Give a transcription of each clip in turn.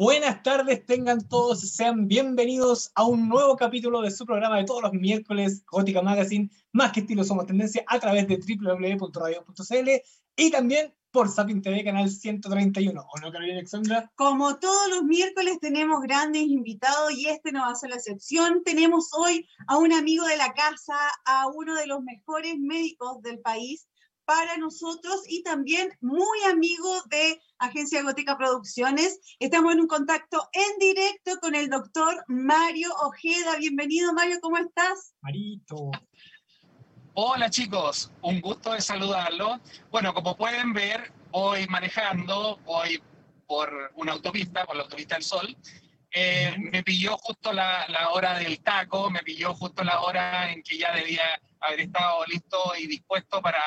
Buenas tardes, tengan todos, sean bienvenidos a un nuevo capítulo de su programa de todos los miércoles, Gótica Magazine, más que estilo somos tendencia, a través de www.radio.cl y también por Sapin TV, canal 131. ¿O no, Carolina Alexandra? Como todos los miércoles tenemos grandes invitados y este no va a ser la excepción. Tenemos hoy a un amigo de la casa, a uno de los mejores médicos del país para nosotros y también muy amigo de Agencia Gótica Producciones. Estamos en un contacto en directo con el doctor Mario Ojeda. Bienvenido, Mario, ¿cómo estás? Marito. Hola chicos, un gusto de saludarlo. Bueno, como pueden ver, voy manejando, voy por una autopista, por la autopista del Sol. Eh, me pilló justo la, la, hora del taco, me pilló justo la hora en que ya debía haber estado listo y dispuesto para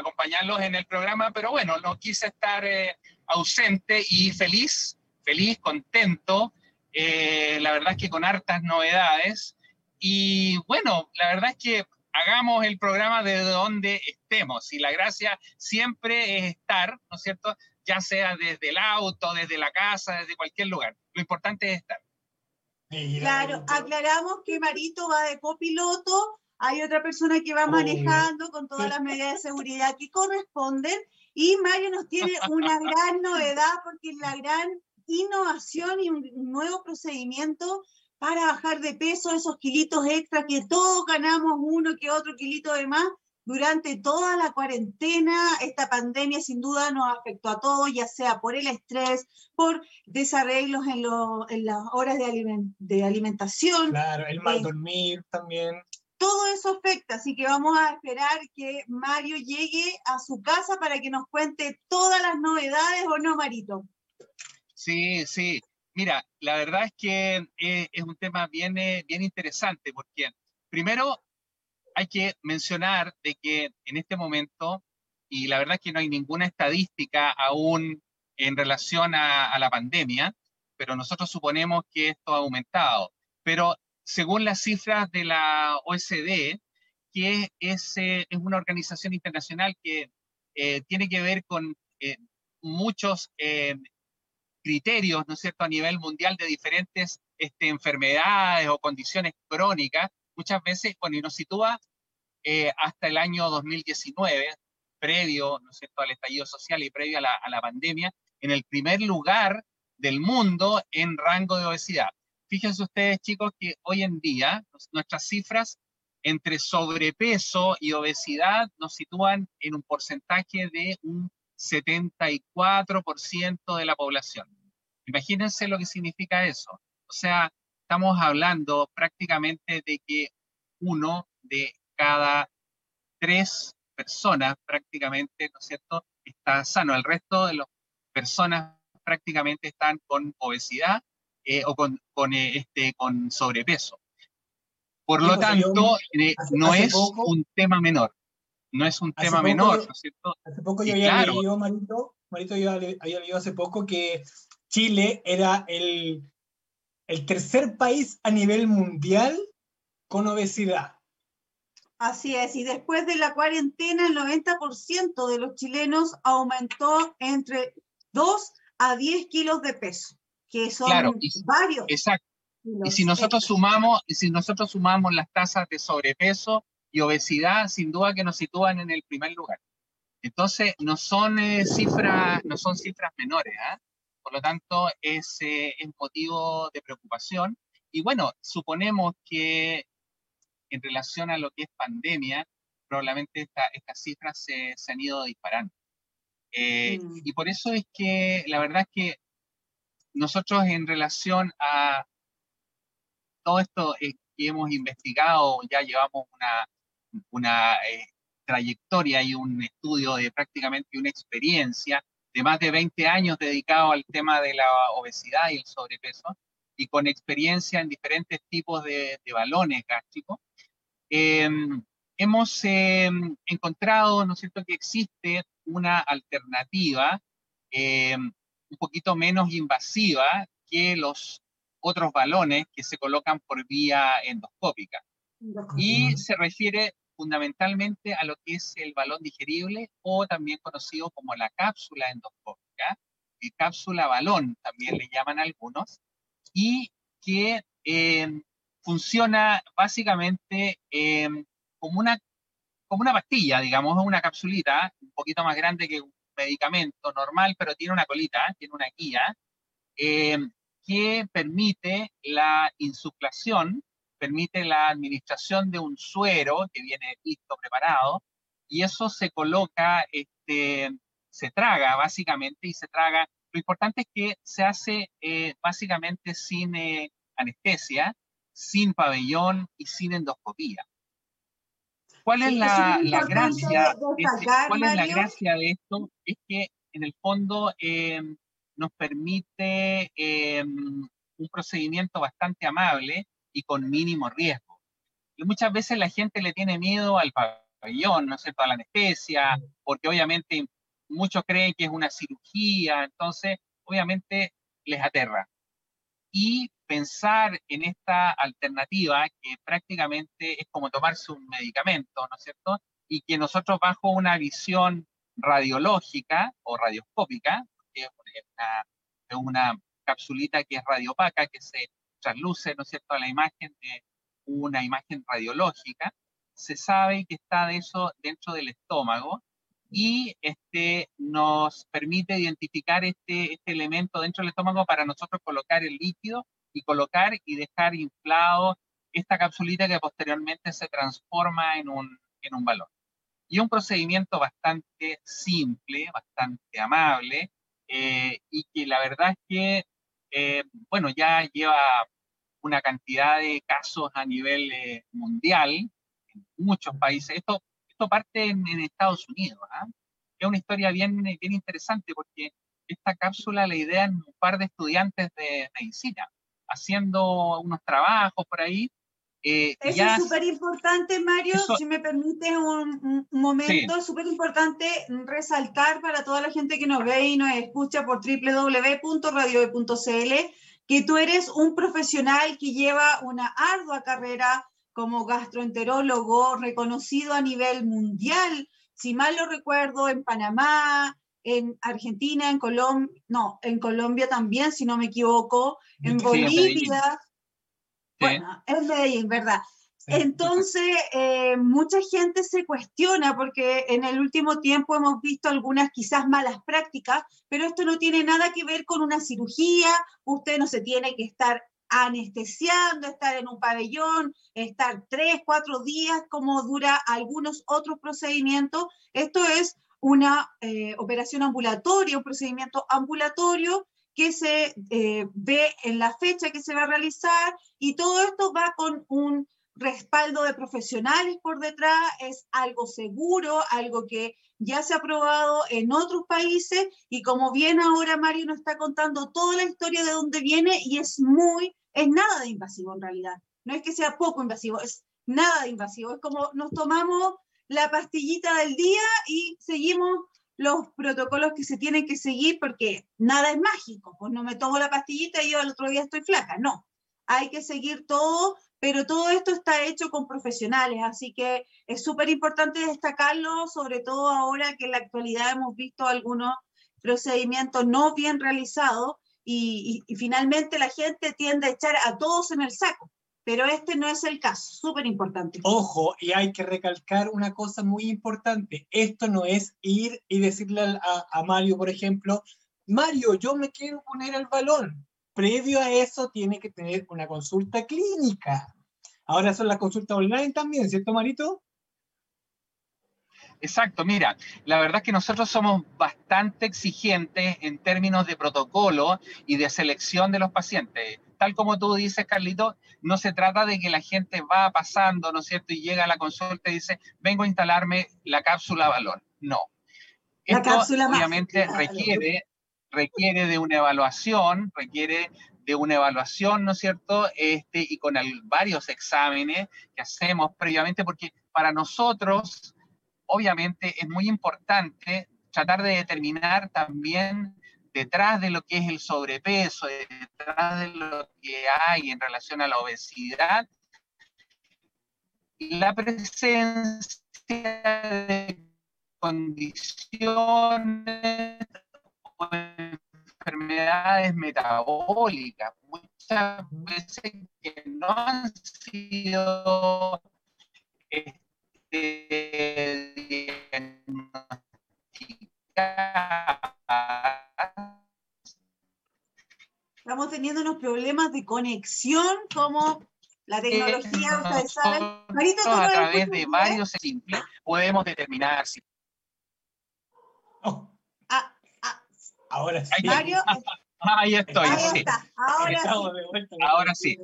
acompañarlos en el programa, pero bueno, no quise estar eh, ausente y feliz, feliz, contento. Eh, la verdad es que con hartas novedades. Y bueno, la verdad es que hagamos el programa de donde estemos. Y la gracia siempre es estar, ¿no es cierto? Ya sea desde el auto, desde la casa, desde cualquier lugar. Lo importante es estar. Claro, aclaramos que Marito va de copiloto hay otra persona que va manejando con todas las medidas de seguridad que corresponden y Mario nos tiene una gran novedad porque es la gran innovación y un nuevo procedimiento para bajar de peso esos kilitos extra que todos ganamos uno que otro kilito de más durante toda la cuarentena. Esta pandemia sin duda nos afectó a todos, ya sea por el estrés, por desarreglos en, en las horas de, de alimentación. Claro, el mal eh, dormir también todo eso afecta, así que vamos a esperar que Mario llegue a su casa para que nos cuente todas las novedades, ¿o no, Marito? Sí, sí. Mira, la verdad es que eh, es un tema bien, eh, bien interesante, porque primero hay que mencionar de que en este momento, y la verdad es que no hay ninguna estadística aún en relación a, a la pandemia, pero nosotros suponemos que esto ha aumentado. Pero según las cifras de la OSD, que es, eh, es una organización internacional que eh, tiene que ver con eh, muchos criterios, ¿no es cierto?, a nivel mundial de diferentes este, enfermedades o condiciones crónicas, muchas veces, bueno, y nos sitúa hasta el año 2019, previo, ¿no es cierto?, al estallido social y previo a la, a la pandemia, en el primer lugar del mundo en rango de obesidad. Fíjense ustedes, chicos, que hoy en día nuestras cifras entre sobrepeso y obesidad nos sitúan en un porcentaje de un 74% de la población. Imagínense lo que significa eso. O sea, estamos hablando prácticamente de que uno de cada tres personas prácticamente, ¿no es cierto?, está sano. El resto de las personas prácticamente están con obesidad eh, o con, con, eh, este, con sobrepeso. Por lo tanto, eh, no es un tema menor. No es un tema menor, ¿no es cierto? Hace poco yo había leído, Marito, Marito, yo había leído hace poco que Chile era el, el tercer país a nivel mundial con obesidad. Así es, y después de la cuarentena, el 90% de los chilenos aumentó entre 2 a 10 kilos de peso que son varios. Exacto. Y si nosotros sumamos, y si nosotros sumamos las tasas de sobrepeso y obesidad, sin duda que nos sitúan en el primer lugar. Entonces, no son eh, cifras, no son cifras menores, ¿ah? Por lo tanto, es, eh, es motivo de preocupación. Y bueno, suponemos que en relación a lo que es pandemia, probablemente estas cifras se, se, han ido disparando. Eh, mm. Y por eso es que la verdad es que nosotros en relación a todo esto eh, que hemos investigado, ya llevamos una, una eh, trayectoria y un estudio de prácticamente una experiencia de más de 20 años dedicado al tema de la obesidad y el sobrepeso, y con experiencia en diferentes tipos de, balones gástricos, em, hemos em, encontrado, ¿no es cierto?, que existe una alternativa em, un poquito menos invasiva que los otros balones que se colocan por vía endoscópica. Y se refiere fundamentalmente a lo que es el balón digerible o también conocido como la cápsula endoscópica, cápsula balón, también le llaman algunos, y que em, funciona básicamente em, como, una, como una pastilla, digamos, una capsulita, un poquito más grande que un medicamento normal, pero tiene una colita, tiene una guía, em, que permite la insuflación, permite la administración de un suero que viene listo, preparado, y eso se coloca, este, se traga básicamente y se traga. Lo importante es que se hace eh, básicamente sin eh, anestesia, sin pabellón y sin endoscopía. ¿Cuál es la, gracia? De este, ¿Cuál es la gracia de esto? Es que en el fondo em, nos permite em, un procedimiento bastante amable y con mínimo riesgo. Y muchas veces la gente le tiene miedo al pabellón, ¿no es cierto?, a la anestesia, porque obviamente muchos creen que es una cirugía, entonces obviamente les aterra. Y pensar en esta alternativa que prácticamente es como tomarse un medicamento, ¿no es cierto? Y que nosotros bajo una visión radiológica o radioscópica, que es una, una capsulita que es radiopaca, que se trasluce, ¿no es cierto?, a la imagen de una imagen radiológica, se sabe que está de eso dentro del estómago y este, nos permite identificar este, este elemento dentro del estómago para nosotros colocar el líquido y colocar y dejar inflado esta capsulita que posteriormente se transforma en un, en un balón. Y un procedimiento bastante simple, bastante amable, eh, y que la verdad es que, eh, bueno, ya lleva una cantidad de casos a nivel eh, mundial, en muchos países. Esto, esto parte en, Estados Unidos. ¿ah? Es una historia bien, bien interesante porque esta cápsula la idean un par de estudiantes de medicina haciendo unos trabajos por ahí. Eh, Eso es súper importante, Mario, si me permite un, momento, es súper importante resaltar para toda la gente que nos ve y nos escucha por www.radio.cl que tú eres un profesional que lleva una ardua carrera como gastroenterólogo reconocido a nivel mundial, si mal lo recuerdo, en Panamá, en Argentina, en Colombia, no, en Colombia también, si no me equivoco, en Bolivia. Bueno, en Medellín, ¿verdad? Entonces, eh, mucha gente se cuestiona porque en el último tiempo hemos visto algunas quizás malas prácticas, pero esto no tiene nada que ver con una cirugía, usted no se tiene que estar anestesiando, estar en un pabellón, estar tres, cuatro días como dura algunos otros procedimientos. Esto es una eh, operación ambulatoria, un procedimiento ambulatorio que se eh, ve en la fecha que se va a realizar y todo esto va con un respaldo de profesionales por detrás, es algo seguro, algo que ya se ha probado en otros países y como bien ahora Mario nos está contando toda la historia de dónde viene y es muy, es nada de invasivo en realidad. No es que sea poco invasivo, es nada de invasivo. Es como nos tomamos la pastillita del día y seguimos los protocolos que se tienen que seguir porque nada es mágico, pues no me tomo la pastillita y yo al otro día estoy flaca, no. Hay que seguir todo, pero todo esto está hecho con profesionales, así que es súper importante destacarlo, sobre todo ahora que en la actualidad hemos visto algunos procedimientos no bien realizados y, finalmente la gente tiende a echar a todos en el saco pero este no es el caso, súper importante. Ojo, y hay que recalcar una cosa muy importante, esto no es ir y decirle a, Mario, por ejemplo, Mario, yo me quiero poner el balón. Previo a eso tiene que tener una consulta clínica. Ahora son las consultas online también, ¿cierto, Marito? Exacto, mira, la verdad es que nosotros somos bastante exigentes en términos de protocolo y de selección de los pacientes tal como tú dices, Carlito, no se trata de que la gente va pasando, ¿no es cierto? Y llega a la consulta y dice, vengo a instalarme la cápsula balón. No. Esto obviamente requiere, requiere de una evaluación, requiere de una evaluación, ¿no es cierto? Este, y con varios exámenes que hacemos previamente, porque para nosotros, obviamente, es muy importante tratar de determinar también detrás de lo que es el sobrepeso, detrás de lo que hay en relación a la obesidad, la presencia de condiciones o enfermedades metabólicas, muchas veces que no han sido teniendo unos problemas de conexión como la tecnología, ustedes saben. Marito, a través de varios simples podemos determinar si... Oh. Ah, ah. Ahora sí. Mario, ahí estoy. Ahí sí. está. Ahora, sí. Ahora sí.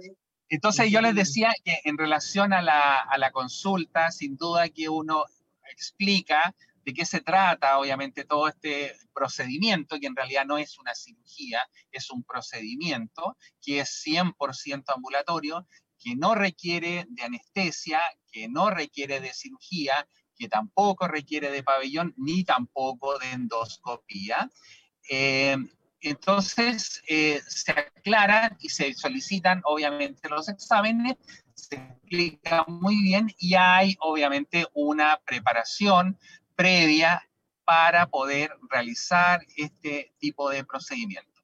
Entonces yo les decía que en relación a la, a la consulta, sin duda que uno explica de qué se trata, obviamente, todo este procedimiento, que en realidad no es una cirugía, es un procedimiento que es 100% ambulatorio, que no requiere de anestesia, que no requiere de cirugía, que tampoco requiere de pabellón, ni tampoco de endoscopía. Eh, entonces, eh, se aclaran y se solicitan, obviamente, los exámenes, se explica muy bien y hay, obviamente, una preparación previa para poder realizar este tipo de procedimientos.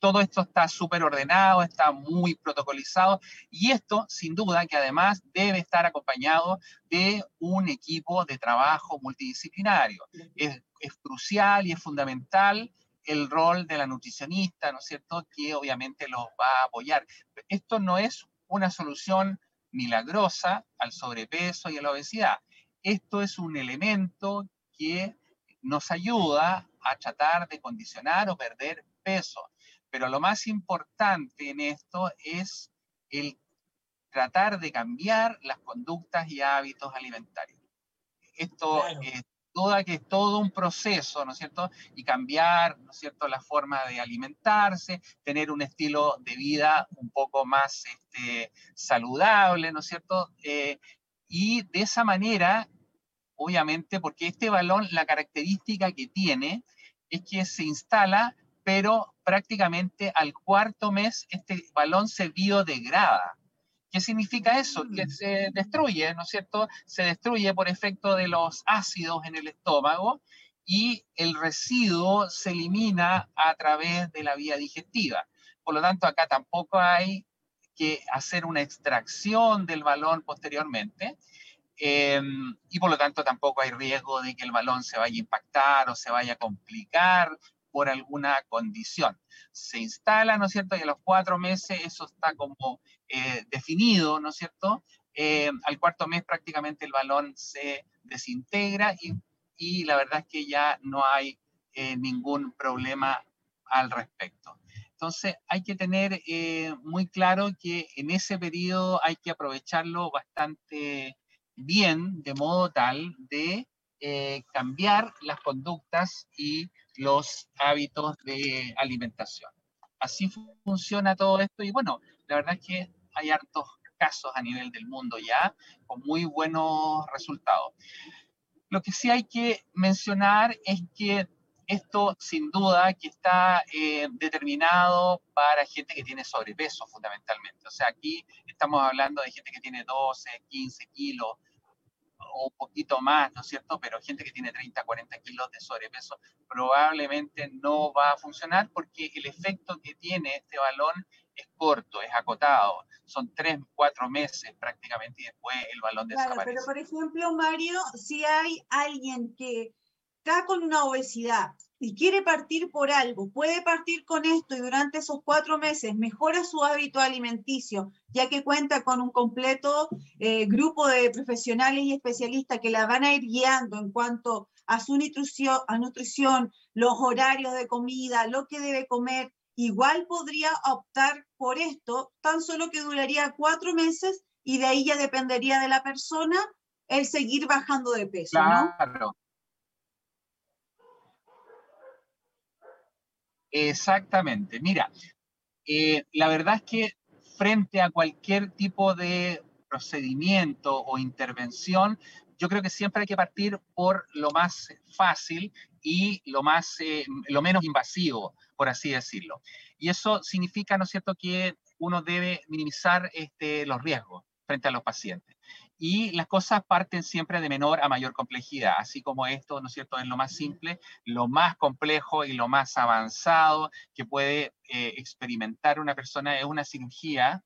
Todo esto está súper ordenado, está muy protocolizado y esto, sin duda, que además debe estar acompañado de un equipo de trabajo multidisciplinario. Es, es crucial y es fundamental el rol de la nutricionista, ¿no es cierto?, que obviamente los va a apoyar. Esto no es una solución milagrosa al sobrepeso y a la obesidad. Esto es un elemento que nos ayuda a tratar de condicionar o perder peso. Pero lo más importante en esto es el tratar de cambiar las conductas y hábitos alimentarios. Esto es duda que es todo un proceso, ¿no es cierto? Y cambiar, ¿no es cierto?, la forma de alimentarse, tener un estilo de vida un poco más este, saludable, ¿no es cierto? Eh, y de esa manera obviamente, porque este balón, la característica que tiene es que se instala, pero prácticamente al cuarto mes este balón se biodegrada. ¿Qué significa eso? Que mm. se destruye, ¿no es cierto? Se destruye por efecto de los ácidos en el estómago y el residuo se elimina a través de la vía digestiva. Por lo tanto, acá tampoco hay que hacer una extracción del balón posteriormente, Em, y por lo tanto tampoco hay riesgo de que el balón se vaya a impactar o se vaya a complicar por alguna condición. Se instala, ¿no es cierto? Y a los cuatro meses eso está como eh, definido, ¿no es cierto? Em, al cuarto mes prácticamente el balón se desintegra y, y la verdad es que ya no hay eh, ningún problema al respecto. Entonces hay que tener eh, muy claro que en ese periodo hay que aprovecharlo bastante bien de modo tal de eh, cambiar las conductas y los hábitos de alimentación. Así funciona todo esto y bueno, la verdad es que hay hartos casos a nivel del mundo ya con muy buenos resultados. Lo que sí hay que mencionar es que esto sin duda que está eh, determinado para gente que tiene sobrepeso fundamentalmente. O sea, aquí estamos hablando de gente que tiene 12, 15 kilos, o un poquito más, ¿no es cierto? Pero gente que tiene 30, 40 kilos de sobrepeso probablemente no va a funcionar porque el efecto que tiene este balón es corto, es acotado. Son tres, cuatro meses prácticamente y después el balón claro, Pero por ejemplo, Mario, si hay alguien que está con una obesidad y quiere partir por algo, puede partir con esto y durante esos cuatro meses mejora su hábito alimenticio, ya que cuenta con un completo eh, grupo de profesionales y especialistas que la van a ir guiando en cuanto a su nutrición, los horarios de comida, lo que debe comer. Igual podría optar por esto, tan solo que duraría cuatro meses y de ahí ya dependería de la persona el seguir bajando de peso, claro. Exactamente. Mira, eh, la verdad es que frente a cualquier tipo de procedimiento o intervención, yo creo que siempre hay que partir por lo más fácil y lo, más, eh, lo menos invasivo, por así decirlo. Y eso significa, ¿no es cierto?, que uno debe minimizar este, los riesgos frente a los pacientes. Y las cosas parten siempre de menor a mayor complejidad, así como esto, ¿no es cierto?, es lo más simple, lo más complejo y lo más avanzado que puede eh, experimentar una persona es una cirugía,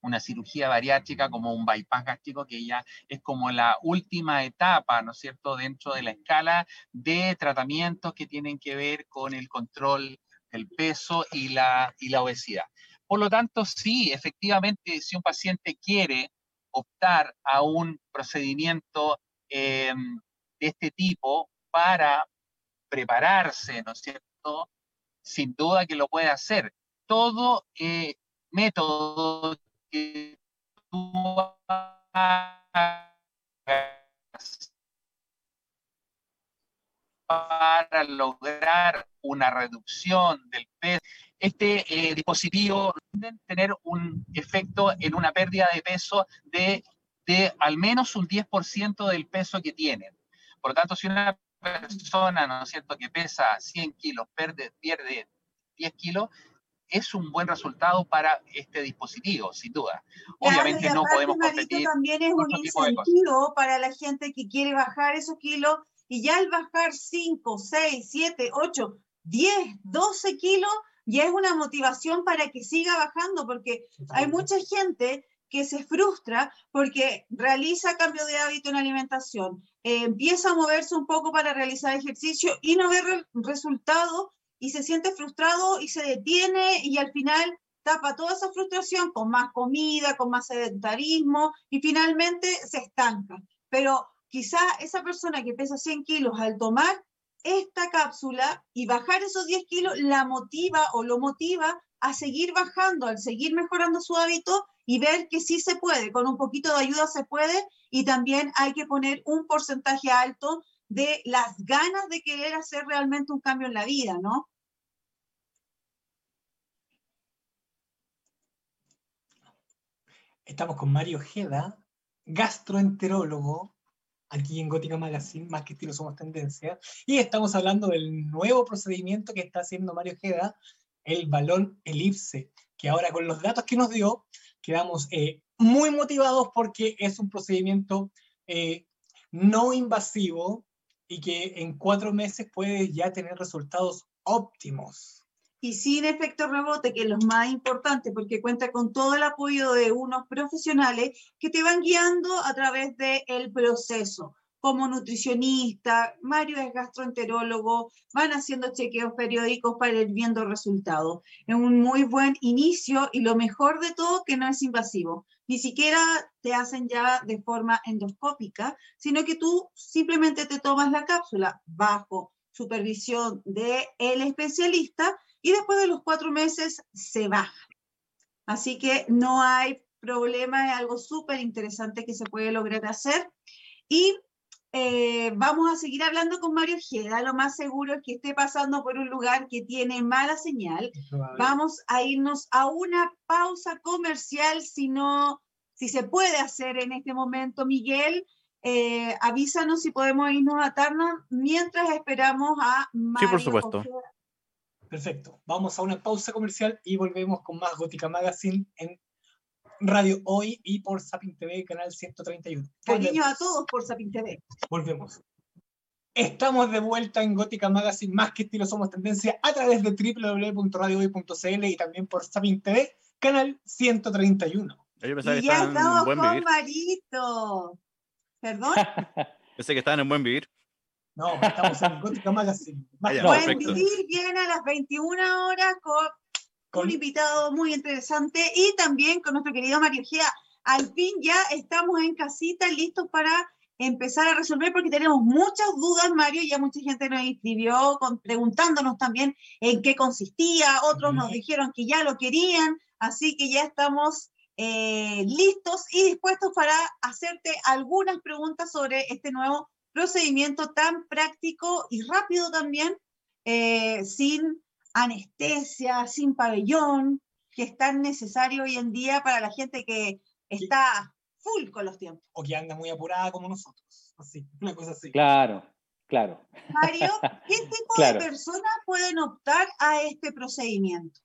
una cirugía bariátrica como un bypass gástrico, que ya es como la última etapa, ¿no es cierto?, dentro de la escala de tratamientos que tienen que ver con el control del peso y la, y la obesidad. Por lo tanto, sí, efectivamente, si un paciente quiere optar a un procedimiento em, de este tipo para prepararse, ¿no es cierto? Sin duda que lo puede hacer. Todo eh, método que tú para lograr una reducción del peso este eh, dispositivo puede tener un efecto en una pérdida de peso de, de al menos un 10% del peso que tienen. Por lo tanto, si una persona, ¿no es cierto?, que pesa 100 kilos, pierde, pierde 10 kilos, es un buen resultado para este dispositivo, sin duda. Obviamente no podemos competir. También es un incentivo para la gente que quiere bajar esos kilos y ya al bajar 5, 6, 7, 8, 10, 12 kilos, y es una motivación para que siga bajando, porque hay mucha gente que se frustra porque realiza cambio de hábito en alimentación, eh, empieza a moverse un poco para realizar ejercicio y no ve el resultado y se siente frustrado y se detiene y al final tapa toda esa frustración con más comida, con más sedentarismo y finalmente se estanca. Pero quizá esa persona que pesa 100 kilos al tomar esta cápsula y bajar esos 10 kilos la motiva o lo motiva a seguir bajando, al seguir mejorando su hábito y ver que sí se puede, con un poquito de ayuda se puede y también hay que poner un porcentaje alto de las ganas de querer hacer realmente un cambio en la vida, ¿no? Estamos con Mario Jeda, gastroenterólogo, aquí en Gótica Magazine, más que estilo somos tendencia, y estamos hablando del nuevo procedimiento que está haciendo Mario Jeda, el balón elipse, que ahora con los datos que nos dio, quedamos eh, muy motivados porque es un procedimiento eh, no invasivo y que en cuatro meses puede ya tener resultados óptimos y sin efecto rebote, que es lo más importante, porque cuenta con todo el apoyo de unos profesionales que te van guiando a través del proceso. Como nutricionista, Mario es gastroenterólogo, van haciendo chequeos periódicos para ir viendo resultados. Es un muy buen inicio y lo mejor de todo que no es invasivo. Ni siquiera te hacen ya de forma endoscópica, sino que tú simplemente te tomas la cápsula bajo supervisión del el especialista y después de los cuatro meses se baja. Así que no hay problema, es algo súper interesante que se puede lograr hacer. Y eh, vamos a seguir hablando con Mario Ojeda. Lo más seguro es que esté pasando por un lugar que tiene mala señal. Vamos a irnos a una pausa comercial, si no, si se puede hacer en este momento, Miguel. Eh, avísanos si podemos irnos a Tarna mientras esperamos a Mario. Sí, por supuesto. Perfecto. Vamos a una pausa comercial y volvemos con más Gótica Magazine en Radio Hoy y por Sapin TV, canal 131. Cariño a todos por Sapin TV. Volvemos. Estamos de vuelta en Gótica Magazine, más que estilo somos tendencia, a través de www.radiohoy.cl y también por Sapin TV, canal 131. Yo pensaba y ya estamos con Marito. ¿Perdón? Pensé que estaban en buen vivir. No, estamos en Gótica Magazine. Pueden vivir bien a las 21 horas con, un invitado muy interesante y también con nuestro querido Mario Gea. Al fin ya estamos en casita listos para empezar a resolver porque tenemos muchas dudas, Mario, ya mucha gente nos escribió preguntándonos también en qué consistía, otros nos dijeron que ya lo querían, así que ya estamos eh, listos y dispuestos para hacerte algunas preguntas sobre este nuevo procedimiento tan práctico y rápido también, eh, sin anestesia, sin pabellón, que es tan necesario hoy en día para la gente que está full con los tiempos. O que anda muy apurada como nosotros. Así, una cosa así. Claro, claro. Mario, ¿qué tipo de personas pueden optar a este procedimiento?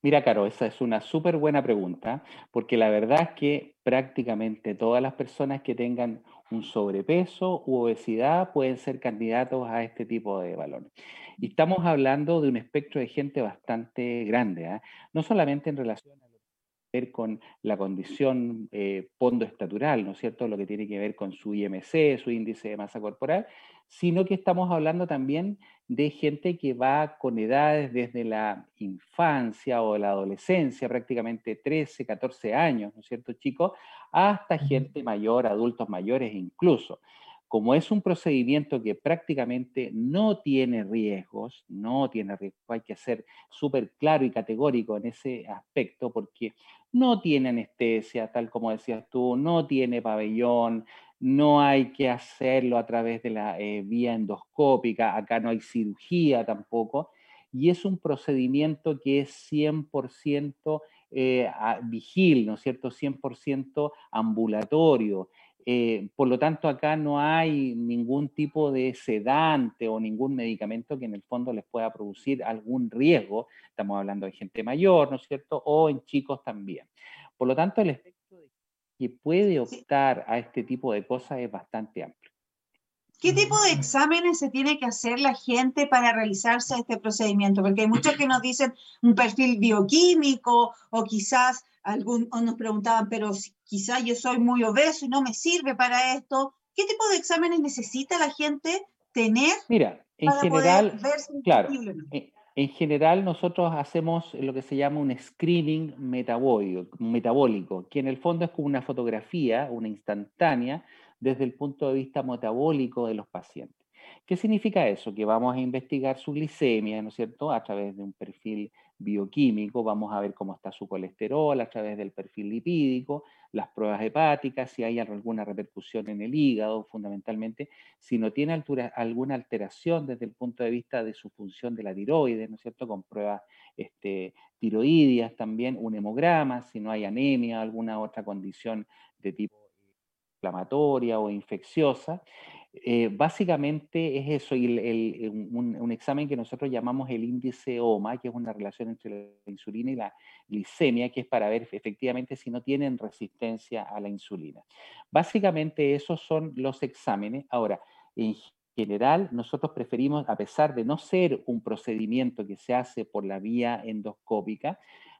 Mira, Caro, esa es una súper buena pregunta, porque la verdad es que prácticamente todas las personas que tengan un sobrepeso u obesidad pueden ser candidatos a este tipo de balones. Y estamos hablando de un espectro de gente bastante grande, ¿ah? no solamente en relación a lo que tiene que ver con la condición eh, pondoestatural, ¿no es cierto? Lo que tiene que ver con su IMC, su índice de masa corporal, sino que estamos hablando también de gente que va con edades desde la infancia o la adolescencia, prácticamente 13, 14 años, ¿no es cierto, chicos? Hasta gente mayor, adultos mayores incluso. Como es un procedimiento que prácticamente no tiene riesgos, no tiene riesgos, hay que ser súper claro y categórico en ese aspecto porque no tiene anestesia, tal como decías tú, no tiene pabellón, no hay que hacerlo a través de la eh, vía endoscópica, acá no hay cirugía tampoco, y es un procedimiento que es 100% eh, vigil, ¿no es cierto? 100% ambulatorio. Eh, por lo tanto, acá no hay ningún tipo de sedante o ningún medicamento que en el fondo les pueda producir algún riesgo. Estamos hablando de gente mayor, ¿no es cierto? O en chicos también. Por lo tanto, el que puede optar a este tipo de cosas es bastante amplio. ¿Qué tipo de exámenes se tiene que hacer la gente para realizarse este procedimiento? Porque hay muchos que nos dicen un perfil bioquímico o quizás algún, o nos preguntaban, pero quizás yo soy muy obeso y no me sirve para esto. ¿Qué tipo de exámenes necesita la gente tener? Mira, en general, claro, en general, nosotros hacemos lo que se llama un screening metabólico, que en el fondo es como una fotografía, una instantánea, desde el punto de vista metabólico de los pacientes. ¿Qué significa eso? Que vamos a investigar su glicemia, ¿no es cierto?, a través de un perfil bioquímico, vamos a ver cómo está su colesterol a través del perfil lipídico, las pruebas hepáticas, si hay alguna repercusión en el hígado, fundamentalmente, si no tiene alguna alteración desde el punto de vista de su función de la tiroides, ¿no es cierto?, con pruebas este, también, un hemograma, si no hay anemia, alguna otra condición de tipo inflamatoria o infecciosa. Eh, básicamente es eso, y un, examen que nosotros llamamos el índice OMA, que es una relación entre la insulina y la glicemia, que es para ver efectivamente si no tienen resistencia a la insulina. Básicamente esos son los exámenes. Ahora, en general, nosotros preferimos, a pesar de no ser un procedimiento que se hace por la vía endoscópica,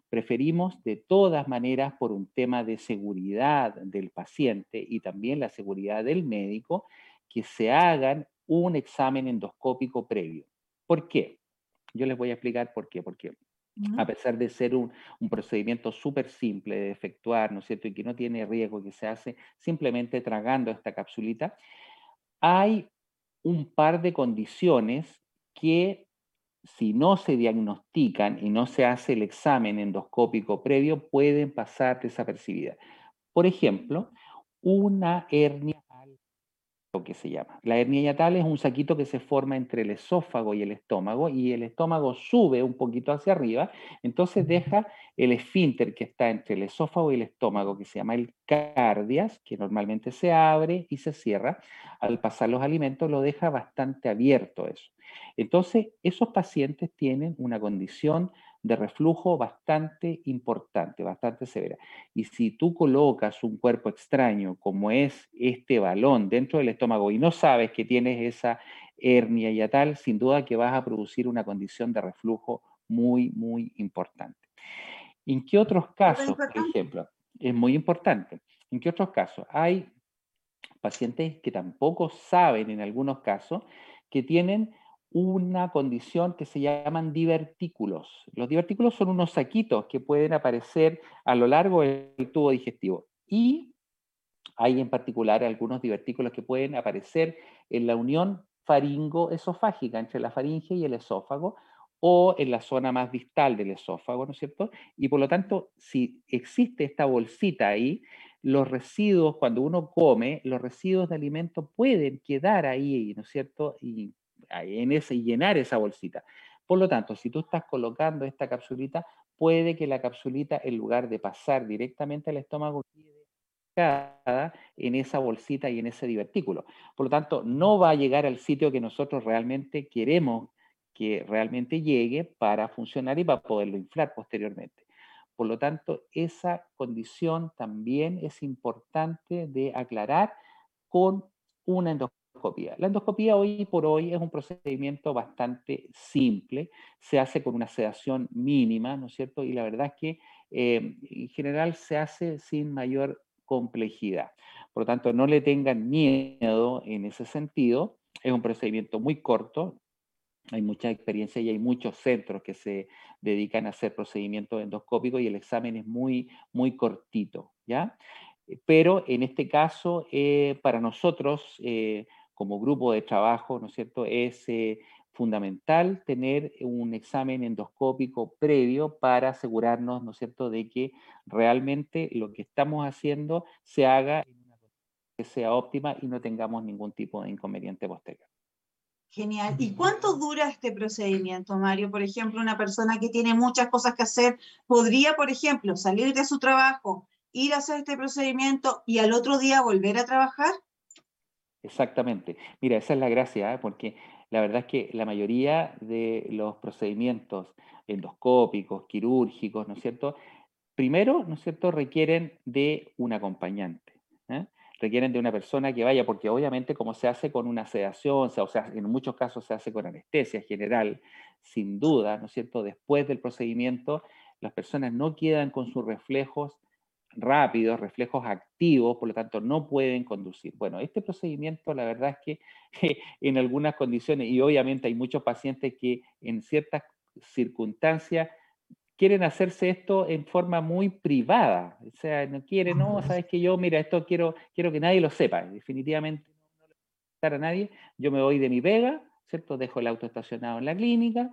preferimos de todas maneras por un tema de seguridad del paciente y también la seguridad del médico, que se hagan un examen endoscópico previo. ¿Por qué? Yo les voy a explicar por qué. Porque a pesar de ser un, procedimiento súper simple de efectuar, ¿no es cierto? Y que no tiene riesgo, que se hace simplemente tragando esta capsulita, hay un par de condiciones que si no se diagnostican y no se hace el examen endoscópico previo, pueden pasar desapercibidas. Por ejemplo, una hernia que se llama. La hernia yatal es un saquito que se forma entre el esófago y el estómago y el estómago sube un poquito hacia arriba, entonces deja el esfínter que está entre el esófago y el estómago, que se llama el cardias, que normalmente se abre y se cierra. Al pasar los alimentos lo deja bastante abierto eso. Entonces, esos pacientes tienen una condición de reflujo bastante importante, bastante severa. Y si tú colocas un cuerpo extraño como es este balón dentro del estómago y no sabes que tienes esa hernia y tal, sin duda que vas a producir una condición de reflujo muy, muy importante. ¿En qué otros casos, por ejemplo? Es muy importante. ¿En qué otros casos? Hay pacientes que tampoco saben en algunos casos que tienen una condición que se llaman divertículos. Los divertículos son unos saquitos que pueden aparecer a lo largo del tubo digestivo. Y hay en particular algunos divertículos que pueden aparecer en la unión faringo-esofágica entre la faringe y el esófago o en la zona más distal del esófago, ¿no es cierto? Y por lo tanto, si existe esta bolsita ahí, los residuos, cuando uno come, los residuos de alimento pueden quedar ahí, ¿no es cierto? En ese, llenar esa bolsita. Por lo tanto, si tú estás colocando esta capsulita, puede que la capsulita, en lugar de pasar directamente al estómago, quede en esa bolsita y en ese divertículo. Por lo tanto, no va a llegar al sitio que nosotros realmente queremos que realmente llegue para funcionar y para poderlo inflar posteriormente. Por lo tanto, esa condición también es importante de aclarar con una La endoscopía hoy por hoy es un procedimiento bastante simple, se hace con una sedación mínima, ¿no es cierto? Y la verdad es que eh, en general se hace sin mayor complejidad. Por lo tanto, no le tengan miedo en ese sentido. Es un procedimiento muy corto, hay mucha experiencia y hay muchos centros que se dedican a hacer procedimientos endoscópicos y el examen es muy, muy cortito, ¿ya? Pero en este caso, eh, para nosotros, eh, como grupo de trabajo, ¿no es cierto?, es eh, fundamental tener un examen endoscópico previo para asegurarnos, ¿no es cierto?, de que realmente lo que estamos haciendo se haga en una que sea óptima y no tengamos ningún tipo de inconveniente posterior. Genial. ¿Y cuánto dura este procedimiento, Mario? Por ejemplo, una persona que tiene muchas cosas que hacer, podría, por ejemplo, salir de su trabajo, ir a hacer este procedimiento y al otro día volver a trabajar? Exactamente. Mira, esa es la gracia, ¿eh? porque la verdad es que la mayoría de los procedimientos endoscópicos, quirúrgicos, ¿no es cierto? Primero, ¿no es cierto?, requieren de un acompañante. ¿eh? Requieren de una persona que vaya, porque obviamente como se hace con una sedación, o sea, en muchos casos se hace con anestesia general, sin duda, ¿no es cierto?, después del procedimiento, las personas no quedan con sus reflejos rápidos, reflejos activos, por lo tanto no pueden conducir. Bueno, este procedimiento la verdad es que en algunas condiciones, y obviamente hay muchos pacientes que en ciertas circunstancias quieren hacerse esto en forma muy privada, o sea, no quieren, no, sabes que yo, mira, esto quiero, quiero que nadie lo sepa, definitivamente no le voy a a nadie, yo me voy de mi pega, ¿cierto? Dejo el auto estacionado en la clínica,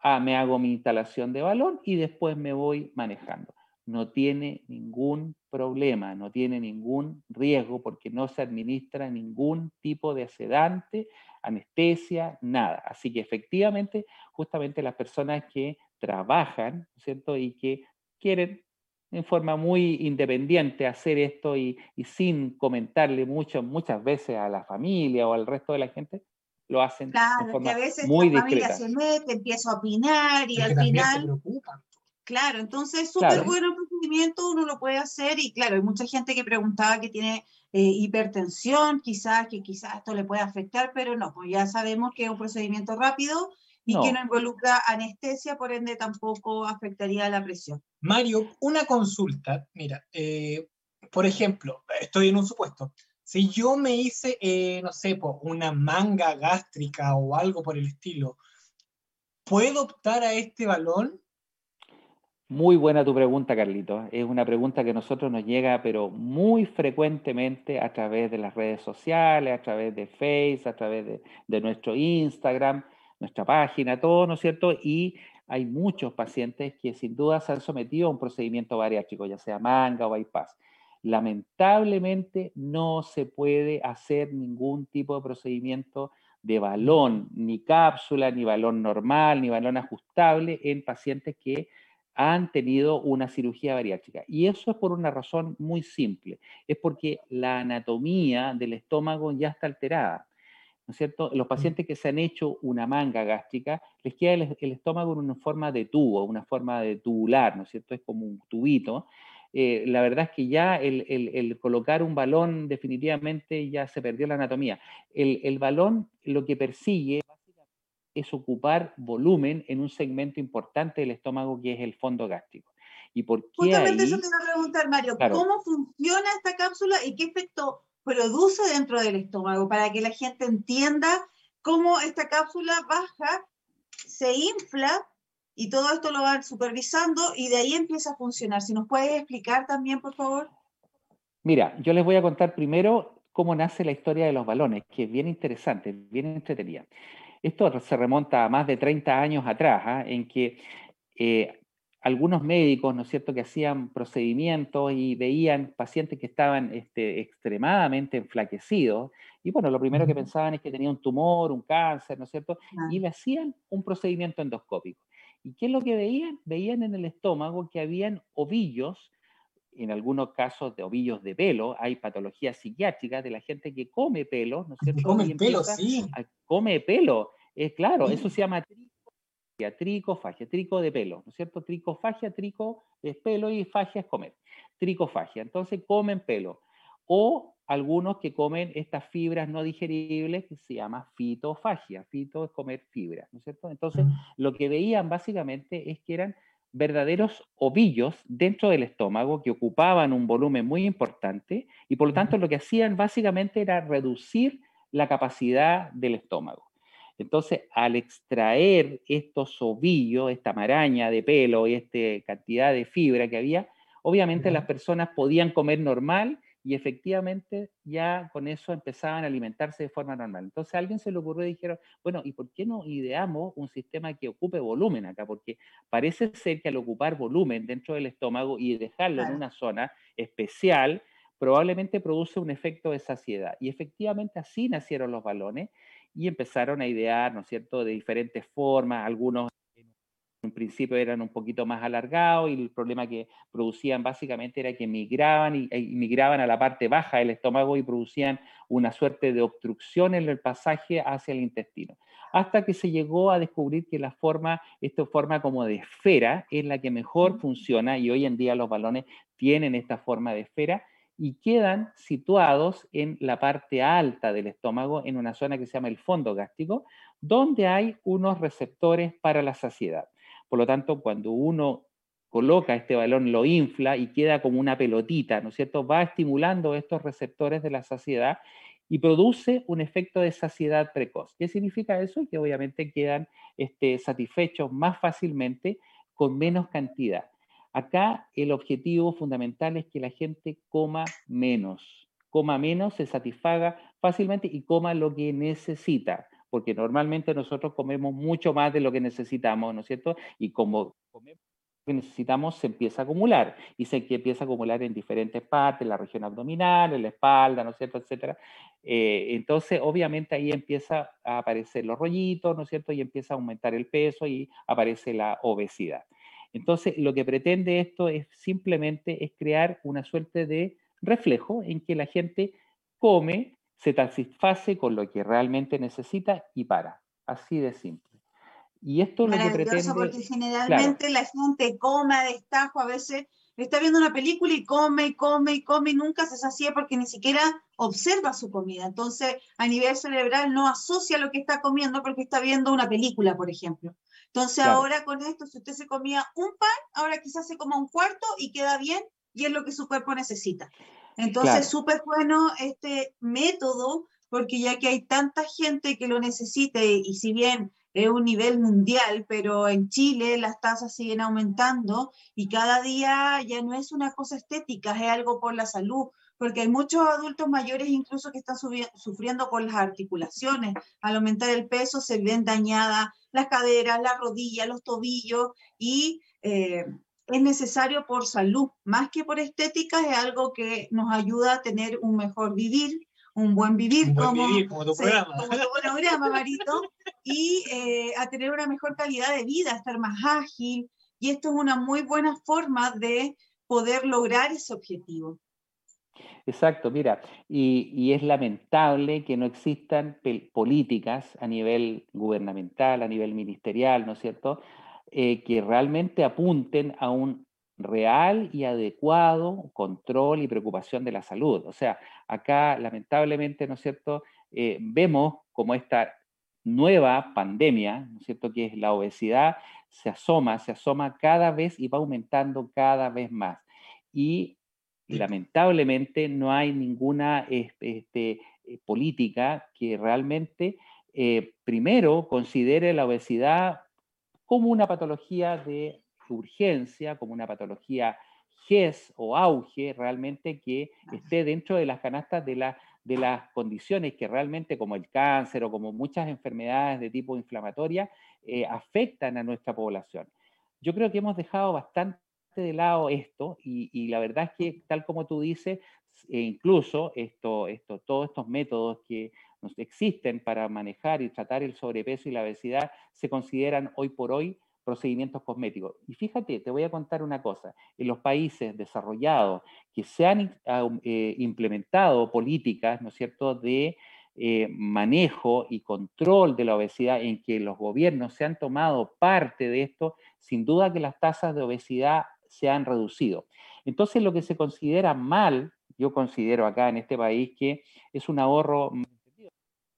ah, me hago mi instalación de balón y después me voy manejando no tiene ningún problema, no tiene ningún riesgo porque no se administra ningún tipo de sedante, anestesia, nada. Así que efectivamente, justamente las personas que trabajan, ¿cierto? Y que quieren en forma muy independiente hacer esto y, sin comentarle mucho, muchas veces a la familia o al resto de la gente, lo hacen claro, de forma que a veces muy la familia se mete, empieza a opinar y al final... Claro, entonces súper bueno procedimiento, uno lo puede hacer y claro, hay mucha gente que preguntaba que tiene eh, hipertensión, quizás que quizás esto le puede afectar, pero no, pues ya sabemos que es un procedimiento rápido y que no involucra anestesia, por ende tampoco afectaría la presión. Mario, una consulta, mira, eh, por ejemplo, estoy en un supuesto, si yo me hice, eh, no sé, una manga gástrica o algo por el estilo, ¿puedo optar a este balón? Muy buena tu pregunta, Carlito. Es una pregunta que a nosotros nos llega, pero muy frecuentemente a través de las redes sociales, a través de Facebook, a través de, nuestro Instagram, nuestra página, todo, ¿no es cierto? Y hay muchos pacientes que sin duda se han sometido a un procedimiento bariátrico, ya sea manga o bypass. Lamentablemente no se puede hacer ningún tipo de procedimiento de balón, ni cápsula, ni balón normal, ni balón ajustable en pacientes que han tenido una cirugía bariátrica. Y eso es por una razón muy simple, es porque la anatomía del estómago ya está alterada. ¿No es cierto? Los mm. pacientes que se han hecho una manga gástrica, les queda el, estómago en una forma de tubo, una forma de tubular, ¿no es cierto? Es como un tubito. Eh, la verdad es que ya el, colocar un balón definitivamente ya se perdió la anatomía. El, el balón lo que persigue es ocupar volumen en un segmento importante del estómago que es el fondo gástrico. ¿Y por qué Justamente eso te iba a preguntar, Mario, ¿cómo funciona esta cápsula y qué efecto produce dentro del estómago para que la gente entienda cómo esta cápsula baja, se infla y todo esto lo van supervisando y de ahí empieza a funcionar. Si nos puedes explicar también, por favor. Mira, yo les voy a contar primero cómo nace la historia de los balones, que es bien interesante, bien entretenida. Esto se remonta a más de 30 años atrás, ¿ah? en que eh, algunos médicos, ¿no es cierto?, que hacían procedimientos y veían pacientes que estaban este, extremadamente enflaquecidos, y bueno, lo primero que pensaban es que tenía un tumor, un cáncer, ¿no es cierto?, y le hacían un procedimiento endoscópico. ¿Y qué es lo que veían? Veían en el estómago que habían ovillos, en algunos casos de ovillos de pelo, hay patologías psiquiátricas de la gente que come pelo, ¿no es cierto? Come pelo, sí. come pelo. es claro, eso se llama tricofagia, tricofagia, trico de pelo, ¿no es cierto? Tricofagia, trico es pelo y fagia es comer. Tricofagia, entonces comen pelo. O algunos que comen estas fibras no digeribles que se llama fitofagia. Fito es comer fibras, ¿no es cierto? Entonces, lo que veían básicamente es que eran verdaderos ovillos dentro del estómago que ocupaban un volumen muy importante y por lo tanto lo que hacían básicamente era reducir la capacidad del estómago. Entonces, al extraer estos ovillos, esta maraña de pelo y esta cantidad de fibra que había, obviamente las personas podían comer normal y efectivamente ya con eso empezaban a alimentarse de forma normal. Entonces a alguien se le ocurrió y dijeron, bueno, ¿y por qué no ideamos un sistema que ocupe volumen acá? Porque parece ser que al ocupar volumen dentro del estómago y dejarlo en una zona especial, probablemente produce un efecto de saciedad. Y efectivamente así nacieron los balones y empezaron a idear, ¿no es cierto?, de diferentes formas, algunos en principio eran un poquito más alargados y el problema que producían básicamente era que migraban y, e, migraban a la parte baja del estómago y producían una suerte de obstrucción en el pasaje hacia el intestino. Hasta que se llegó a descubrir que la forma, esta forma como de esfera, es la que mejor funciona y hoy en día los balones tienen esta forma de esfera y quedan situados en la parte alta del estómago, en una zona que se llama el fondo gástrico, donde hay unos receptores para la saciedad. Por lo tanto, cuando uno coloca este balón, lo infla y queda como una pelotita, ¿no es cierto? Va estimulando estos receptores de la saciedad y produce un efecto de saciedad precoz. ¿Qué significa eso? Que obviamente quedan este, satisfechos más fácilmente con menos cantidad. Acá el objetivo fundamental es que la gente coma menos, coma menos, se satisfaga fácilmente y coma lo que necesita porque normalmente nosotros comemos mucho más de lo que necesitamos, ¿no es cierto? Y como necesitamos, se empieza a acumular, y se empieza a acumular en diferentes partes, la región abdominal, en la espalda, ¿no es cierto?, etcétera. Eh, entonces, obviamente ahí empieza a aparecer los rollitos, ¿no es cierto?, y empieza a aumentar el peso y aparece la obesidad. Entonces, lo que pretende esto es simplemente es crear una suerte de reflejo en que la gente come se satisface con lo que realmente necesita y para. Así de simple. Y esto es lo que pretende... porque generalmente la gente come a destajo, a veces está viendo una película y come y come y come y nunca se sacia porque ni siquiera observa su comida. Entonces, a nivel cerebral no asocia lo que está comiendo porque está viendo una película, por ejemplo. Entonces, ahora con esto, si usted se comía un pan, ahora quizás se coma un cuarto y queda bien y es lo que su cuerpo necesita. Entonces, súper bueno este método, porque ya que hay tanta gente que lo necesita, y si bien es un nivel mundial, pero en Chile las tasas siguen aumentando y cada día ya no es una cosa estética, es algo por la salud, porque hay muchos adultos mayores incluso que están sufriendo por las articulaciones. Al aumentar el peso se ven dañadas las caderas, las rodillas, los tobillos y eh, es necesario por salud, más que por estética, es algo que nos ayuda a tener un mejor vivir, un buen vivir, como, tu programa. Marito, y eh, a tener una mejor calidad de vida, estar más ágil, y esto es una muy buena forma de poder lograr ese objetivo. Exacto, mira, y, y, es lamentable que no existan políticas a nivel gubernamental, a nivel ministerial, ¿no es cierto?, eh, que realmente apunten a un real y adecuado control y preocupación de la salud. O sea, acá lamentablemente, ¿no es cierto?, eh, vemos como esta nueva pandemia, ¿no es cierto?, que es la obesidad, se asoma, se asoma cada vez y va aumentando cada vez más. Y lamentablemente no hay ninguna este, eh, política que realmente, primero, considere la obesidad como una patología de urgencia, como una patología GES o auge, realmente que esté dentro de las canastas de, de las condiciones que realmente, como el cáncer o como muchas enfermedades de tipo inflamatoria, eh, afectan a nuestra población. Yo creo que hemos dejado bastante de lado esto y, la verdad es que, tal como tú dices, e incluso esto, esto, todos estos métodos que existen para manejar y tratar el sobrepeso y la obesidad se consideran hoy por hoy procedimientos cosméticos. Y fíjate, te voy a contar una cosa, en los países desarrollados que se han eh, implementado políticas, ¿no es cierto?, de eh, manejo y control de la obesidad, en que los gobiernos se han tomado parte de esto, sin duda que las tasas de obesidad se han reducido. Entonces, lo que se considera mal, yo considero acá en este país que es un ahorro,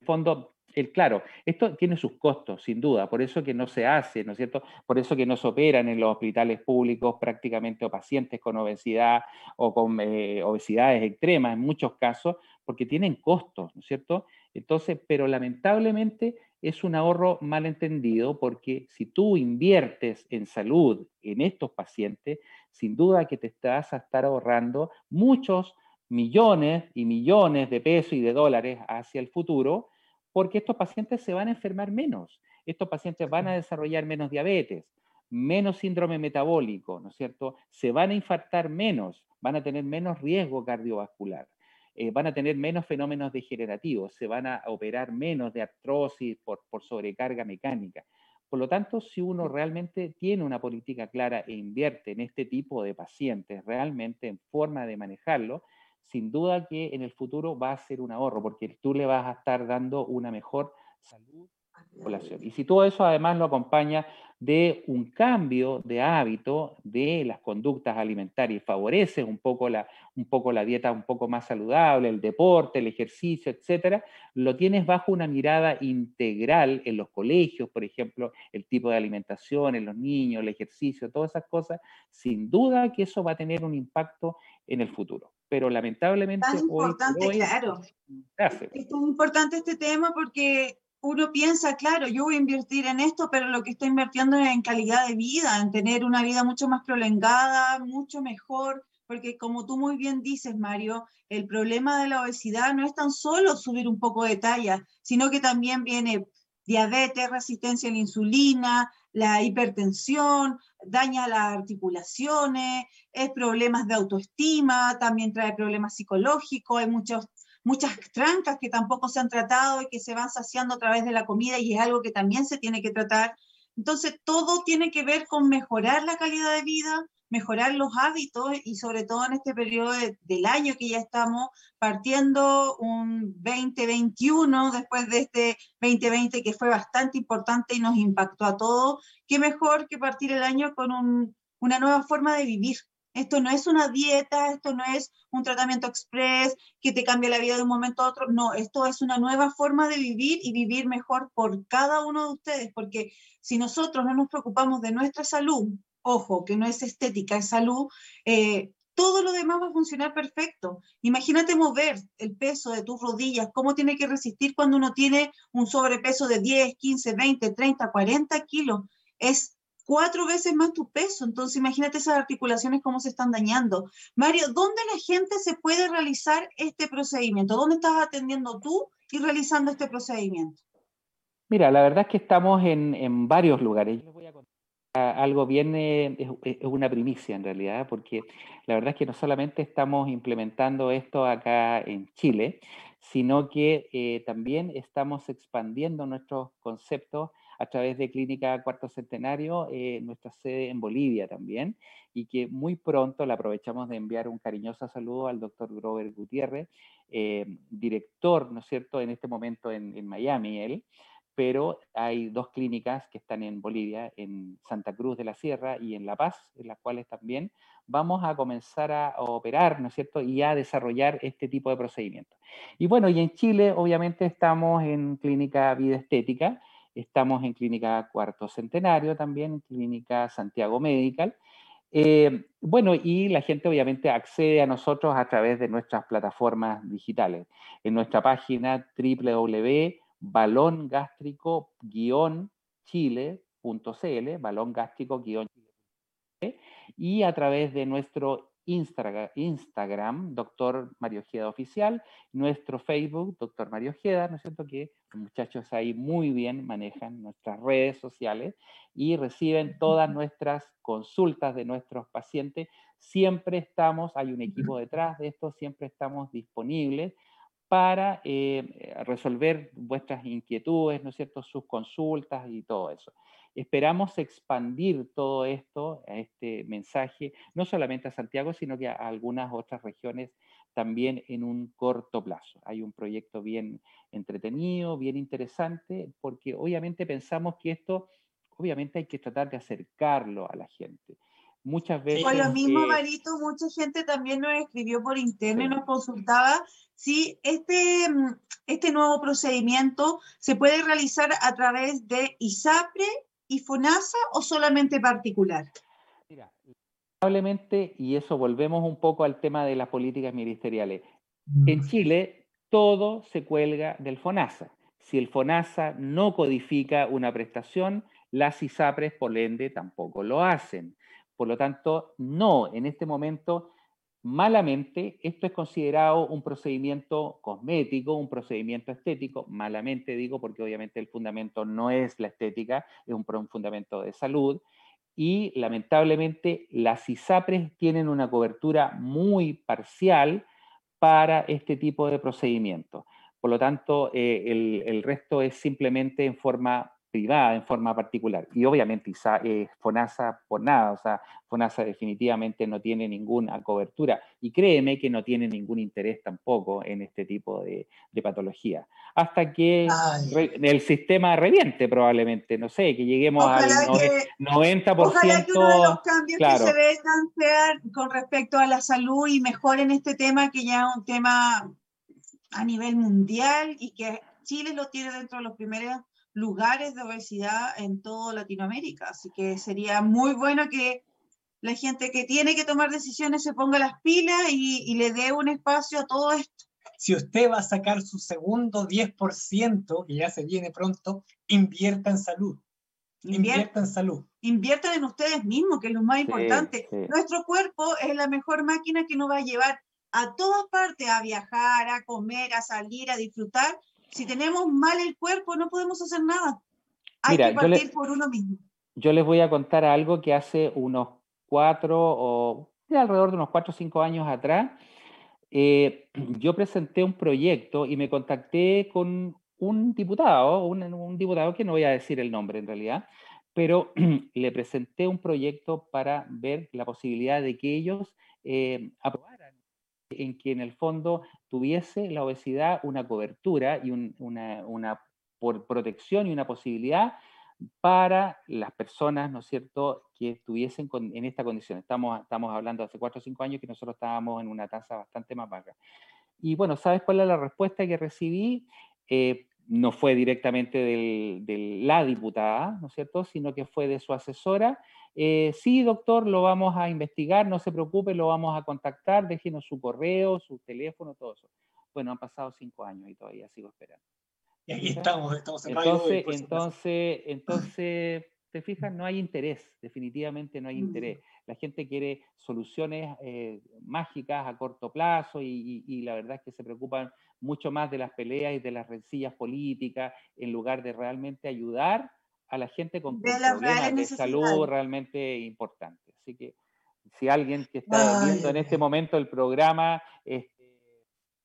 fondo, el, claro, esto tiene sus costos, sin duda, por eso que no se hace, ¿no es cierto? Por eso que no se operan en los hospitales públicos prácticamente o pacientes con obesidad o con eh, obesidades extremas en muchos casos, porque tienen costos, ¿no es cierto? Entonces, pero lamentablemente es un ahorro mal entendido porque si tú inviertes en salud en estos pacientes, sin duda que te estás a estar ahorrando muchos millones y millones de pesos y de dólares hacia el futuro, porque estos pacientes se van a enfermar menos, estos pacientes van a desarrollar menos diabetes, menos síndrome metabólico, ¿no es cierto? Se van a infartar menos, van a tener menos riesgo cardiovascular. Eh, van a tener menos fenómenos degenerativos, se van a operar menos de artrosis por, por sobrecarga mecánica. Por lo tanto, si uno realmente tiene una política clara e invierte en este tipo de pacientes, realmente en forma de manejarlo, sin duda que en el futuro va a ser un ahorro, porque tú le vas a estar dando una mejor salud a la población. Y si todo eso además lo acompaña de un cambio de hábito de las conductas alimentarias y favorece un poco, la, un poco la dieta un poco más saludable, el deporte, el ejercicio, etcétera, lo tienes bajo una mirada integral en los colegios, por ejemplo, el tipo de alimentación en los niños, el ejercicio, todas esas cosas, sin duda que eso va a tener un impacto en el futuro. Pero lamentablemente... Es importante, claro. Es muy importante este tema porque uno piensa, claro, yo voy a invertir en esto, pero lo que estoy invirtiendo es en calidad de vida, en tener una vida mucho más prolongada, mucho mejor, porque como tú muy bien dices, Mario, el problema de la obesidad no es tan solo subir un poco de talla, sino que también viene diabetes, resistencia a la insulina, la hipertensión, daña las articulaciones, es problemas de autoestima, también trae problemas psicológicos, hay muchos muchas trancas que tampoco se han tratado y que se van saciando a través de la comida y es algo que también se tiene que tratar. Entonces, todo tiene que ver con mejorar la calidad de vida, mejorar los hábitos y sobre todo en este periodo del año que ya estamos partiendo un 2021 después de este 2020 que fue bastante importante y nos impactó a todos. Qué mejor que partir el año con una nueva forma de vivir, esto no es una dieta, esto no es un tratamiento express que te cambia la vida de un momento a otro. No, esto es una nueva forma de vivir y vivir mejor por cada uno de ustedes, porque si nosotros no nos preocupamos de nuestra salud, ojo, que no es estética, es salud, eh, todo lo demás va a funcionar perfecto. Imagínate mover el peso de tus rodillas, cómo tiene que resistir cuando uno tiene un sobrepeso de 10, 15, 20, 30, 40 kilos. Es cuatro veces más tu peso. Entonces, imagínate esas articulaciones cómo se están dañando. Mario, ¿dónde la gente se puede realizar este procedimiento? ¿Dónde estás atendiendo tú y realizando este procedimiento? Mira, la verdad es que estamos en, varios lugares. Yo voy a algo bien, eh, es, una primicia en realidad, porque la verdad es que no solamente estamos implementando esto acá en Chile, sino que eh, también estamos expandiendo nuestros conceptos a través de Clínica Cuarto Centenario, eh, nuestra sede en Bolivia también, y que muy pronto le aprovechamos de enviar un cariñoso saludo al doctor Grover Gutiérrez, eh, director, ¿no es cierto?, en este momento en, en Miami, él, pero hay dos clínicas que están en Bolivia, en Santa Cruz de la Sierra y en La Paz, en las cuales también vamos a comenzar a operar, ¿no es cierto?, y a desarrollar este tipo de procedimientos. Y bueno, y en Chile obviamente estamos en Clínica Vida Estética, Estamos en Clínica Cuarto Centenario también, Clínica Santiago Medical. Eh, bueno, y la gente obviamente accede a nosotros a través de nuestras plataformas digitales. En nuestra página www.balongástrico-chile.cl, balongástrico-chile, y a través de nuestro Instagram, doctor Mario Ojeda Oficial, nuestro Facebook, doctor Mario Ojeda, ¿no es cierto? Que los muchachos ahí muy bien manejan nuestras redes sociales y reciben todas nuestras consultas de nuestros pacientes. Siempre estamos, hay un equipo detrás de esto, siempre estamos disponibles para eh, resolver vuestras inquietudes, ¿no es cierto?, sus consultas y todo eso. Esperamos expandir todo esto, este mensaje, no solamente a Santiago, sino que a algunas otras regiones también en un corto plazo. Hay un proyecto bien entretenido, bien interesante, porque obviamente pensamos que esto, obviamente hay que tratar de acercarlo a la gente. Muchas veces... Por lo mismo, Marito, mucha gente también nos escribió por internet, nos consultaba si este, mm, este nuevo procedimiento se puede realizar a través de ISAPRE y FONASA o solamente particular. Mira, Probablemente, y eso volvemos un poco al tema de las políticas ministeriales. En mm. Chile, todo se cuelga del FONASA. Si el FONASA no codifica una prestación, las ISAPRES, por ende, tampoco lo hacen. Por lo tanto, no, en este momento, malamente, esto es considerado un procedimiento cosmético, un procedimiento estético, malamente digo, porque obviamente el fundamento no es la estética, es un, un fundamento de salud y lamentablemente las ISAPRES tienen una cobertura muy parcial para este tipo de procedimientos. Por lo tanto, eh, el, resto es simplemente en forma privada en forma particular. Y obviamente eh, FONASA por nada, o sea, FONASA definitivamente no tiene ninguna cobertura y créeme que no tiene ningún interés tampoco en este tipo de, patología. Hasta que el sistema reviente probablemente, no sé, que lleguemos al 90%. Ojalá que uno de los cambios que se vengan sea con respecto a la salud y mejor en este tema que ya es un tema a nivel mundial y que Chile lo tiene dentro de los primeros lugares de obesidad en toda Latinoamérica. Así que sería muy bueno que la gente que tiene que tomar decisiones se ponga las pilas y, le dé un espacio a todo esto. Si usted va a sacar su segundo 10%, que ya se viene pronto, invierta en salud. Invierta en salud. Inviertan en ustedes mismos, que es lo más importante. Nuestro cuerpo es la mejor máquina que nos va a llevar a todas partes, a viajar, a comer, a salir, a disfrutar, si tenemos mal el cuerpo, no podemos hacer nada. Hay que partir por uno mismo. Yo les voy a contar algo que hace unos cuatro o alrededor de unos cuatro o cinco años atrás, eh, yo presenté un proyecto y me contacté con un diputado, un, diputado que no voy a decir el nombre en realidad, pero le presenté un proyecto para ver la posibilidad de que ellos eh, aprobaran en que en el fondo tuviese la obesidad una cobertura y una, una por protección y una posibilidad para las personas, ¿no es cierto?, que estuviesen en esta condición. Estamos, estamos hablando hace cuatro o cinco años que nosotros estábamos en una tasa bastante más baja. Y bueno, ¿sabes cuál es la respuesta que recibí? Eh, no fue directamente de la diputada, ¿no es cierto?, sino que fue de su asesora eh, sí, doctor, lo vamos a investigar, no se preocupe, lo vamos a contactar, déjenos su correo, su teléfono, todo eso. Bueno, han pasado cinco años y todavía sigo esperando. Y aquí estamos, estamos en entonces, entonces, entonces, te fijas, no hay interés, definitivamente no hay interés. La gente quiere soluciones eh, mágicas a corto plazo y, y, la verdad es que se preocupan mucho más de las peleas y de las rencillas políticas en lugar de realmente ayudar a la gente con, problemas de salud realmente importantes. Así que si alguien que está viendo en este momento el programa, este,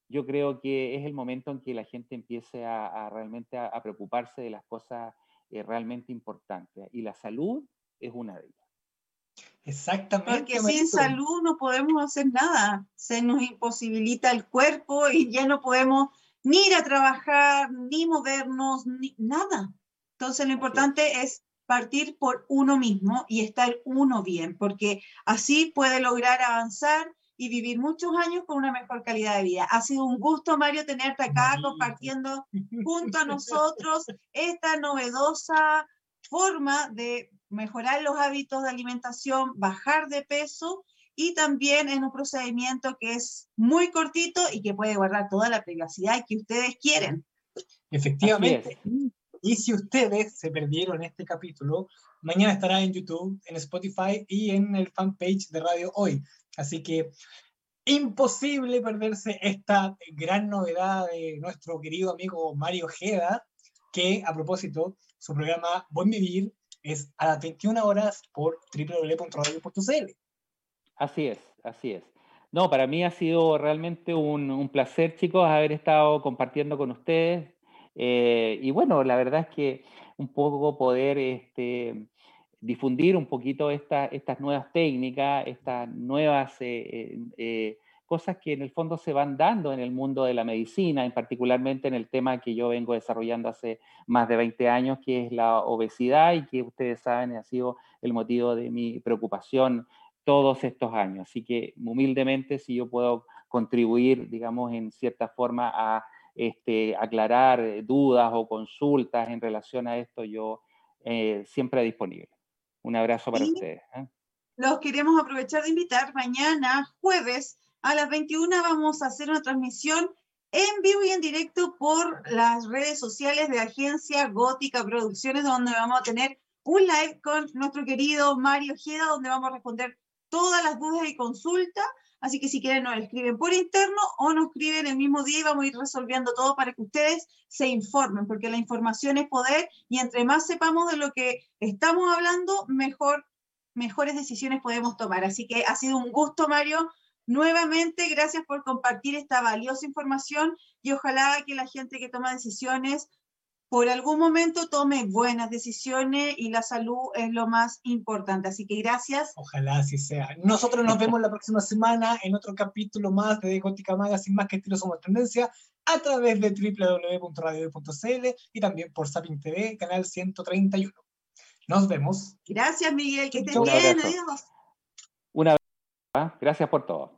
yo creo que es el momento en que la gente empiece a, realmente a, preocuparse de las cosas eh, realmente importantes. Y la salud es una de ellas. Exactamente. Porque sin salud no podemos hacer nada. Se nos imposibilita el cuerpo y ya no podemos ni ir a trabajar, ni movernos, ni nada. Entonces lo importante es partir por uno mismo y estar uno bien, porque así puede lograr avanzar y vivir muchos años con una mejor calidad de vida. Ha sido un gusto, Mario, tenerte acá compartiendo junto a nosotros esta novedosa forma de mejorar los hábitos de alimentación, bajar de peso y también en un procedimiento que es muy cortito y que puede guardar toda la privacidad que ustedes quieren. Efectivamente. Y si ustedes se perdieron este capítulo, mañana estará en YouTube, en Spotify y en el fanpage de Radio Hoy. Así que imposible perderse esta gran novedad de nuestro querido amigo Mario Jeda, que a propósito, su programa Buen Vivir es a las 21 horas por www.radio.cl. Así es, así es. No, para mí ha sido realmente un, un placer, chicos, haber estado compartiendo con ustedes Eh, y bueno, la verdad es que un poco poder este, difundir un poquito estas nuevas técnicas, estas nuevas eh, eh, cosas que en el fondo se van dando en el mundo de la medicina, en particularmente en el tema que yo vengo desarrollando hace más de 20 años, que es la obesidad y que ustedes saben ha sido el motivo de mi preocupación todos estos años. Así que humildemente, si yo puedo contribuir, digamos, en cierta forma a este, aclarar dudas o consultas en relación a esto, yo eh, siempre disponible. Un abrazo para ustedes. ¿eh? Los queremos aprovechar de invitar mañana, jueves, a las 21 vamos a hacer una transmisión en vivo y en directo por las redes sociales de Agencia Gótica Producciones, donde vamos a tener un live con nuestro querido Mario Ojeda, donde vamos a responder todas las dudas y consultas. Así que si quieren nos escriben por interno o nos escriben el mismo día y vamos a ir resolviendo todo para que ustedes se informen, porque la información es poder y entre más sepamos de lo que estamos hablando, mejor, mejores decisiones podemos tomar. Así que ha sido un gusto, Mario, Nuevamente, gracias por compartir esta valiosa información y ojalá que la gente que toma decisiones por algún momento tome buenas decisiones y la salud es lo más importante. Así que gracias. Ojalá así sea. Nosotros nos vemos la próxima semana en otro capítulo más de Gótica Magazine, más que estilo somos tendencia, a través de www.radio.cl y también por Sapin TV, canal 131. Nos vemos. Gracias, Miguel. Que estés bien. Adiós. Una vez. Gracias por todo.